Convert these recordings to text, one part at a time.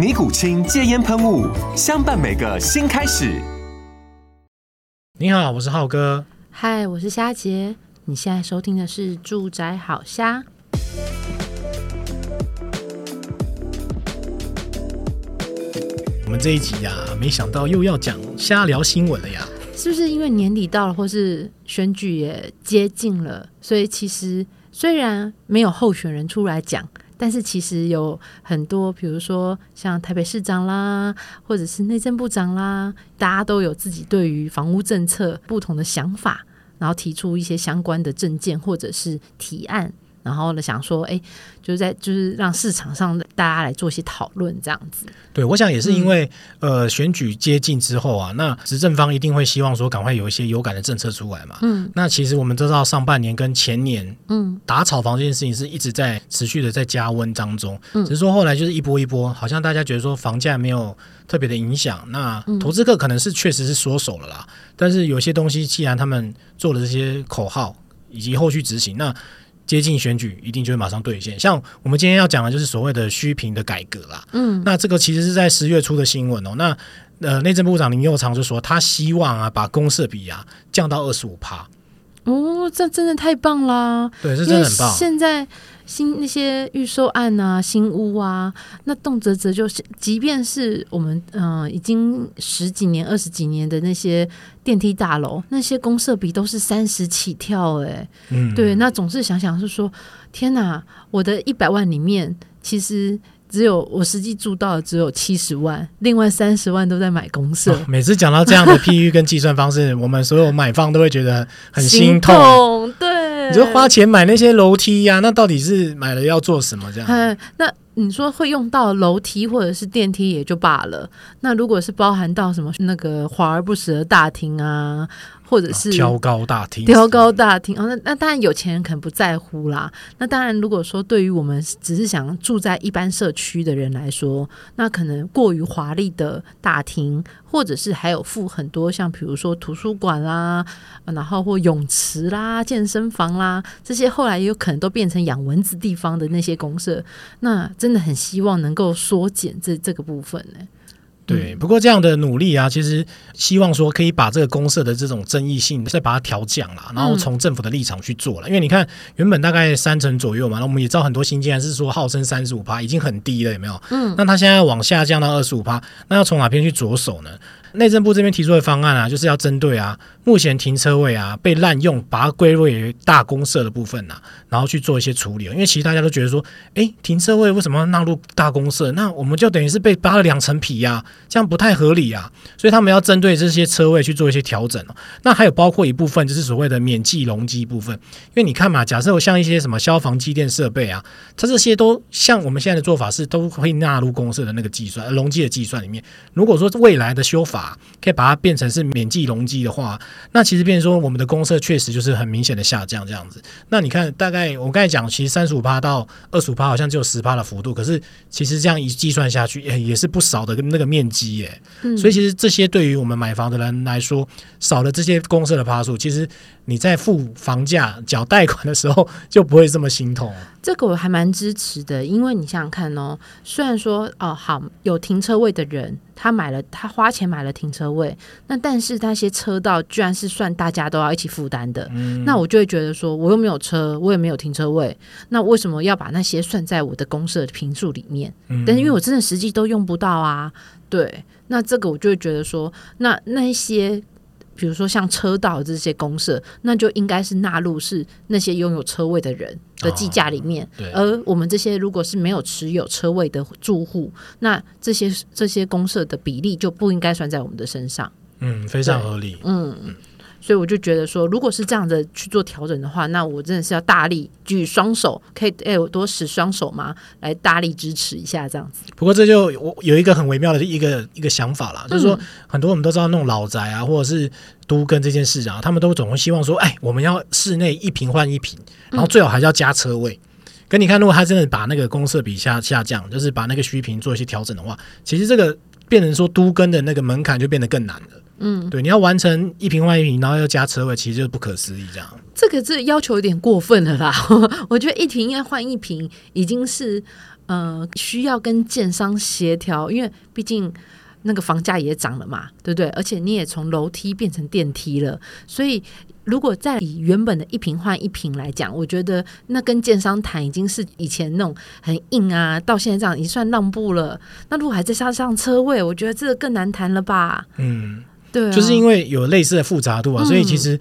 尼古清戒烟喷雾，相伴每个新开始。你好，我是浩哥。嗨，我是虾杰。你现在收听的是《住宅好虾》。我们这一集呀、啊，没想到又要讲瞎聊新闻了呀。是不是因为年底到了，或是选举也接近了，所以其实虽然没有候选人出来讲。但是其实有很多，比如说像台北市长啦，或者是内政部长啦，大家都有自己对于房屋政策不同的想法，然后提出一些相关的政见或者是提案。然后呢，想说，哎，就是在就是让市场上大家来做一些讨论，这样子。对，我想也是因为、嗯、呃选举接近之后啊，那执政方一定会希望说赶快有一些有感的政策出来嘛。嗯。那其实我们知道，上半年跟前年，嗯，打炒房这件事情是一直在持续的在加温当中。嗯。只是说后来就是一波一波，好像大家觉得说房价没有特别的影响，那投资客可能是确实是缩手了啦。嗯、但是有些东西，既然他们做了这些口号以及后续执行，那接近选举，一定就会马上兑现。像我们今天要讲的，就是所谓的虚评的改革啦。嗯，那这个其实是在十月初的新闻哦。那呃，内政部长林佑昌就说，他希望啊，把公设比啊降到二十五趴。哦，这真的太棒啦！对，是真的很棒。现在。新那些预售案啊，新屋啊，那动辄辄就是，即便是我们嗯、呃、已经十几年、二十几年的那些电梯大楼，那些公设比都是三十起跳，哎，嗯，对，那总是想想是说，天哪，我的一百万里面，其实只有我实际住到的只有七十万，另外三十万都在买公社。哦，每次讲到这样的譬喻跟计算方式，我们所有买方都会觉得很心痛，心痛对。你就花钱买那些楼梯呀、那到底是买了要做什么？这样？那你说会用到楼梯或者是电梯也就罢了。那如果是包含到什么那个华而不实的大厅啊？或者是挑高大厅，挑高大厅哦，那那当然有钱人可能不在乎啦。那当然，如果说对于我们只是想住在一般社区的人来说，那可能过于华丽的大厅，或者是还有附很多像比如说图书馆啦，然后或泳池啦、健身房啦这些，后来也有可能都变成养蚊子地方的那些公社，那真的很希望能够缩减这这个部分呢。对，不过这样的努力啊，其实希望说可以把这个公社的这种争议性再把它调降啦，然后从政府的立场去做了。因为你看，原本大概三成左右嘛，那我们也知道很多新建案是说号称三十五趴，已经很低了，有没有？嗯，那它现在往下降到二十五趴，那要从哪边去着手呢？内政部这边提出的方案啊，就是要针对啊目前停车位啊被滥用，把它归类为大公设的部分呐、啊，然后去做一些处理。因为其实大家都觉得说，哎，停车位为什么纳入大公设？那我们就等于是被扒了两层皮呀、啊，这样不太合理啊。所以他们要针对这些车位去做一些调整。那还有包括一部分就是所谓的免计容积部分，因为你看嘛，假设有像一些什么消防机电设备啊，它这些都像我们现在的做法是都会纳入公设的那个计算容积的计算里面。如果说未来的修法，可以把它变成是免计容积的话，那其实变成说我们的公设确实就是很明显的下降这样子。那你看，大概我刚才讲，其实三十五趴到二十五趴好像只有十趴的幅度，可是其实这样一计算下去，也是不少的那个面积耶。嗯。所以其实这些对于我们买房的人来说，少了这些公设的趴数，其实你在付房价、缴贷款的时候就不会这么心痛。这个我还蛮支持的，因为你想想看哦，虽然说哦好有停车位的人。他买了，他花钱买了停车位，那但是那些车道居然是算大家都要一起负担的，嗯，那我就会觉得说，我又没有车，我也没有停车位，那为什么要把那些算在我的公社的平数里面？嗯，但是因为我真的实际都用不到啊，对，那这个我就会觉得说，那那些。比如说像车道这些公社，那就应该是纳入是那些拥有车位的人的计价里面。对。而我们这些如果是没有持有车位的住户，那这些这些公社的比例就不应该算在我们的身上。嗯，非常合理。嗯。所以我就觉得说，如果是这样的去做调整的话，那我真的是要大力举双手，可以哎，我多使双手吗？来大力支持一下这样子。不过这就我有一个很微妙的一个一个想法啦，就是说很多我们都知道那种老宅啊，或者是都跟这件事啊，他们都总会希望说，哎，我们要室内一平换一平，然后最好还是要加车位。可你看，如果他真的把那个公设比下下降，就是把那个虚平做一些调整的话，其实这个变成说都跟的那个门槛就变得更难了。嗯，对，你要完成一瓶换一瓶，然后又加车位，其实就是不可思议这样。这个这要求有点过分了啦！我觉得一坪应该换一瓶，已经是呃需要跟建商协调，因为毕竟那个房价也涨了嘛，对不对？而且你也从楼梯变成电梯了，所以如果再以原本的一瓶换一瓶来讲，我觉得那跟建商谈已经是以前那种很硬啊，到现在这样已经算让步了。那如果还在加上车位，我觉得这个更难谈了吧？嗯。对、啊，就是因为有类似的复杂度啊，嗯、所以其实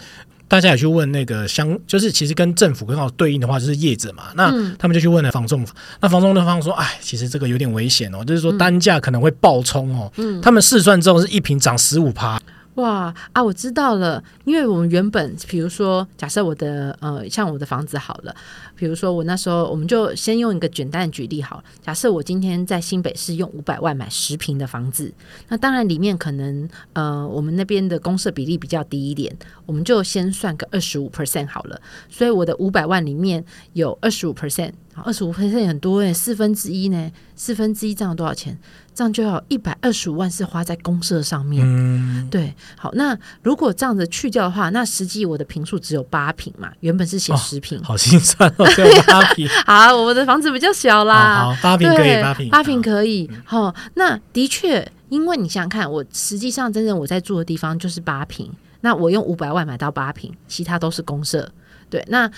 大家也去问那个相，就是其实跟政府刚好对应的话，就是业者嘛，那他们就去问了房仲，那房仲的方说，哎，其实这个有点危险哦，就是说单价可能会暴冲哦，嗯、他们试算之后是一瓶涨十五趴。哇啊，我知道了，因为我们原本比如说，假设我的呃，像我的房子好了，比如说我那时候，我们就先用一个简单的举例好了，假设我今天在新北市用五百万买十平的房子，那当然里面可能呃，我们那边的公设比例比较低一点，我们就先算个二十五 percent 好了，所以我的五百万里面有二十五 percent。二十五 percent 很多诶，四分之一呢？四分之一这样多少钱？这样就要一百二十五万是花在公社上面。嗯，对。好，那如果这样子去掉的话，那实际我的平数只有八平嘛？原本是写十平，哦，好心酸哦，只有八平。好，我们的房子比较小啦。好，八平可以，八平，八坪可以。好，那的确，因为你想想看，我实际上真正我在住的地方就是八平，那我用五百万买到八平，其他都是公社。对，那。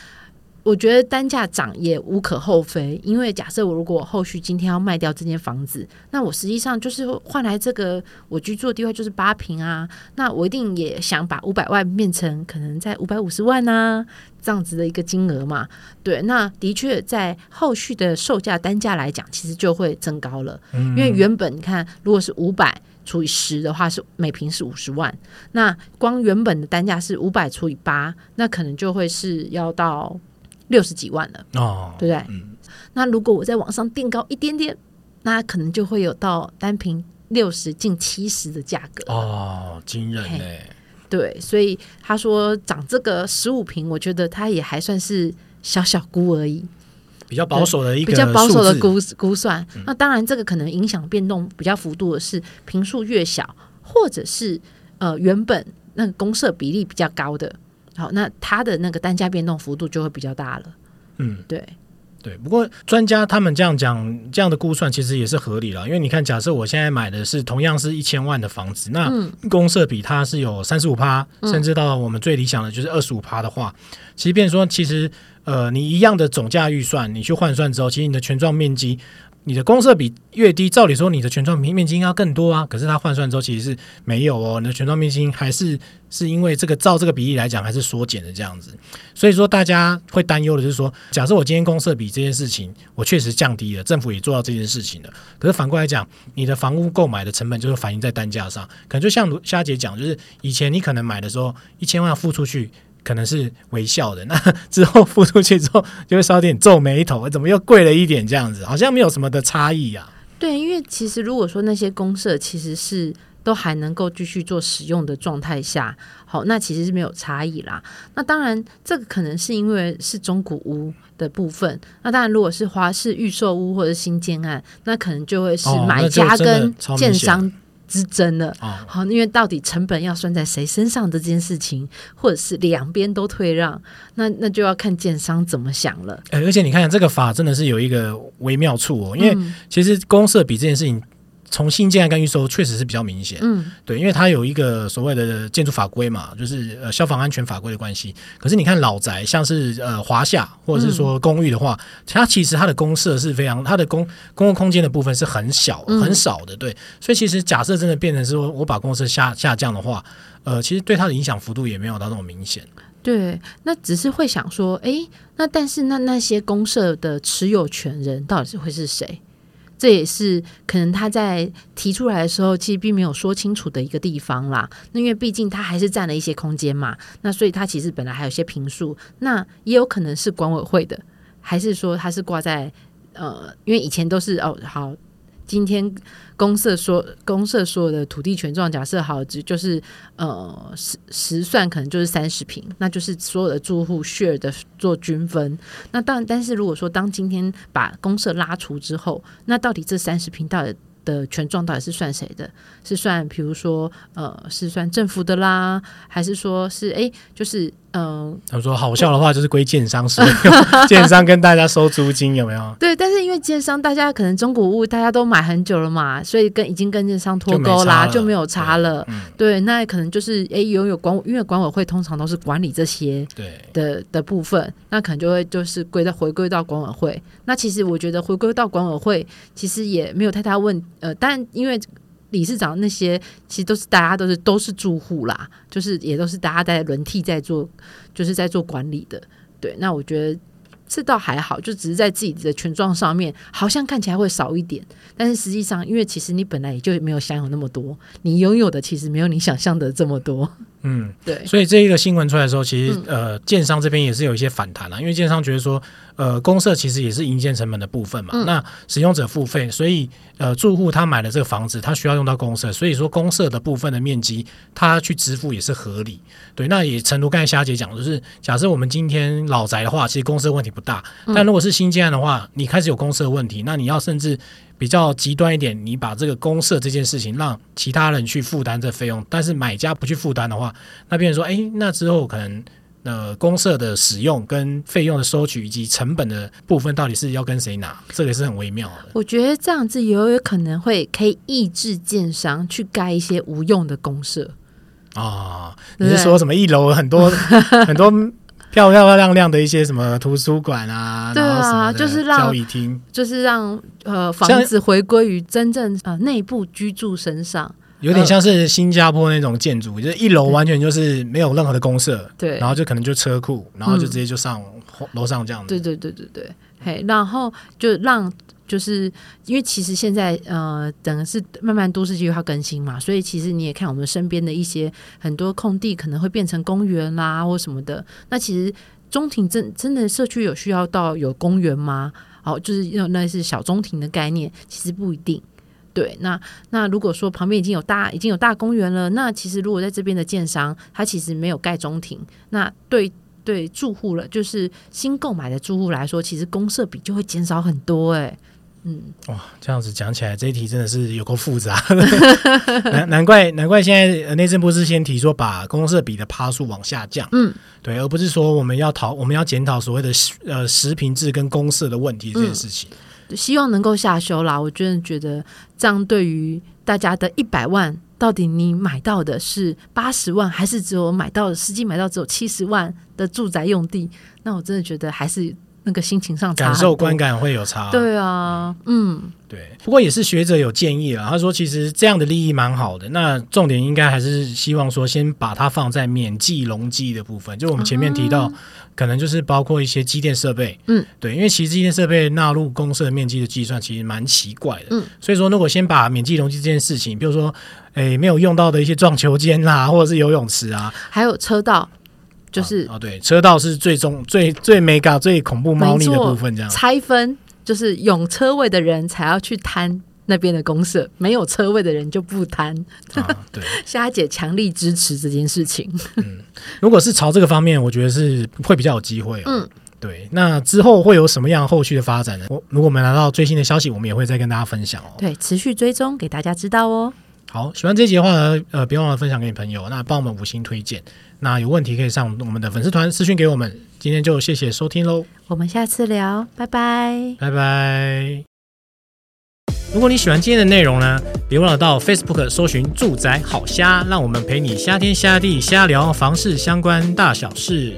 我觉得单价涨也无可厚非，因为假设我如果后续今天要卖掉这间房子，那我实际上就是换来这个我居住的地位就是八平啊，那我一定也想把五百万变成可能在五百五十万啊这样子的一个金额嘛。对，那的确在后续的售价单价来讲，其实就会增高了，因为原本你看如果是五百除以十的话，是每平是五十万，那光原本的单价是五百除以八，那可能就会是要到。六十几万了哦，对不对？嗯，那如果我在往上定高一点点，那可能就会有到单瓶六十近七十的价格哦，惊人嘞！对，所以他说涨这个十五瓶，我觉得他也还算是小小估而已，比较保守的一个比较保守的估估算。嗯，那当然，这个可能影响变动比较幅度的是平数越小，或者是呃原本那个公社比例比较高的。好，那它的那个单价变动幅度就会比较大了。嗯，对对。不过专家他们这样讲，这样的估算其实也是合理了。因为你看，假设我现在买的是同样是一千万的房子，那公设比它是有三十五趴，甚至到我们最理想的就是二十五趴的话，其实变说，其实呃，你一样的总价预算，你去换算之后，其实你的权状面积。你的公设比越低，照理说你的权状面面积应该更多啊。可是它换算之后其实是没有哦，你的权状面积还是是因为这个照这个比例来讲还是缩减的这样子。所以说大家会担忧的就是说，假设我今天公设比这件事情我确实降低了，政府也做到这件事情了。可是反过来讲，你的房屋购买的成本就是反映在单价上，可能就像虾姐讲，就是以前你可能买的时候一千万付出去。可能是微笑的，那之后付出去之后就会稍点皱眉头，怎么又贵了一点？这样子好像没有什么的差异啊。对，因为其实如果说那些公社其实是都还能够继续做使用的状态下，好，那其实是没有差异啦。那当然，这个可能是因为是中古屋的部分。那当然，如果是华氏预售屋或者新建案，那可能就会是买家跟建商。哦之争了，好，因为到底成本要算在谁身上的这件事情，或者是两边都退让，那那就要看建商怎么想了。而且你看这个法真的是有一个微妙处哦，因为其实公社比这件事情从新建案跟预售确实是比较明显，嗯，对，因为它有一个所谓的建筑法规嘛，就是呃消防安全法规的关系。可是你看老宅，像是呃华夏或者是说公寓的话，嗯、它其实它的公设是非常，它的公公共空间的部分是很小很少的，对。所以其实假设真的变成是说我把公设下下降的话，呃，其实对它的影响幅度也没有到那么明显。对，那只是会想说，哎，那但是那那些公社的持有权人到底是会是谁？这也是可能他在提出来的时候，其实并没有说清楚的一个地方啦。那因为毕竟他还是占了一些空间嘛，那所以他其实本来还有些评述，那也有可能是管委会的，还是说他是挂在呃，因为以前都是哦好。今天公社说公社所有的土地权状，假设好，只就是呃实实算可能就是三十平，那就是所有的住户 share 的做均分。那当然，但是如果说当今天把公社拉除之后，那到底这三十平到底的权状到底是算谁的？是算比如说呃是算政府的啦，还是说是哎就是？嗯，他们说好笑的话就是归建商收，建商跟大家收租金有没有？对，但是因为建商大家可能中古物大家都买很久了嘛，所以跟已经跟建商脱钩啦，就没有差了。对，嗯、对，那可能就是哎，拥有管因为管委会通常都是管理这些对的的部分，那可能就会就是归到回归到管委会。那其实我觉得回归到管委会其实也没有太大问，呃，但因为。理事长那些其实都是大家都是都是住户啦，就是也都是大家在轮替在做，就是在做管理的。对，那我觉得这倒还好，就只是在自己的权状上面好像看起来会少一点，但是实际上，因为其实你本来也就没有享有那么多，你拥有的其实没有你想象的这么多。嗯，对。所以这一个新闻出来的时候，其实呃，建商这边也是有一些反弹啦，因为建商觉得说。呃，公社其实也是营建成本的部分嘛。嗯、那使用者付费，所以呃，住户他买了这个房子，他需要用到公社，所以说公社的部分的面积，他去支付也是合理。对，那也诚如刚才霞姐讲，就是假设我们今天老宅的话，其实公社问题不大。但如果是新建案的话，你开始有公社问题，那你要甚至比较极端一点，你把这个公社这件事情让其他人去负担这费用，但是买家不去负担的话，那变成说，哎，那之后可能。呃，公社的使用跟费用的收取以及成本的部分，到底是要跟谁拿？这个也是很微妙的。我觉得这样子也有可能会可以抑制建商去盖一些无用的公社啊、哦。你是说什么一楼很多 很多漂漂亮亮的一些什么图书馆啊？对啊，就是让交易厅，就是让呃房子回归于真正呃内部居住身上。有点像是新加坡那种建筑，呃、就是一楼完全就是没有任何的公社，对，然后就可能就车库，然后就直接就上楼上这样子。对对对对对，嘿，然后就让就是因为其实现在呃，等于是慢慢都市计划更新嘛，所以其实你也看我们身边的一些很多空地可能会变成公园啦或什么的。那其实中庭真真的社区有需要到有公园吗？哦，就是那那是小中庭的概念，其实不一定。对，那那如果说旁边已经有大已经有大公园了，那其实如果在这边的建商，他其实没有盖中庭，那对对住户了，就是新购买的住户来说，其实公社比就会减少很多哎。嗯，哇，这样子讲起来，这一题真的是有够复杂，难 难怪难怪现在内政部是先提说把公社比的趴数往下降，嗯，对，而不是说我们要讨我们要检讨所谓的呃实平制跟公社的问题这件事情。嗯希望能够下修啦！我真的觉得这样对于大家的一百万，到底你买到的是八十万，还是只有买到实际买到只有七十万的住宅用地？那我真的觉得还是那个心情上，感受观感会有差。对啊，嗯。对，不过也是学者有建议了。他说，其实这样的利益蛮好的。那重点应该还是希望说，先把它放在免计容积的部分。就我们前面提到，可能就是包括一些机电设备。嗯，对，因为其实机电设备纳入公设面积的计算，其实蛮奇怪的。嗯，所以说，如果先把免计容积这件事情，比如说，诶，没有用到的一些撞球间啦，或者是游泳池啊，还有车道，就是啊，对，车道是最终最最 mega 最恐怖猫腻的部分，这样拆分。就是有车位的人才要去摊那边的公社，没有车位的人就不摊。啊、对，虾姐强力支持这件事情。嗯，如果是朝这个方面，我觉得是会比较有机会、哦。嗯，对。那之后会有什么样后续的发展呢？我如果我们拿到最新的消息，我们也会再跟大家分享哦。对，持续追踪给大家知道哦。好，喜欢这集的话呢，呃，别忘了分享给你朋友，那帮我们五星推荐。那有问题可以上我们的粉丝团私讯给我们。今天就谢谢收听喽，我们下次聊，拜拜，拜拜。如果你喜欢今天的内容呢，别忘了到 Facebook 搜寻“住宅好瞎”，让我们陪你瞎天瞎地瞎聊房事相关大小事。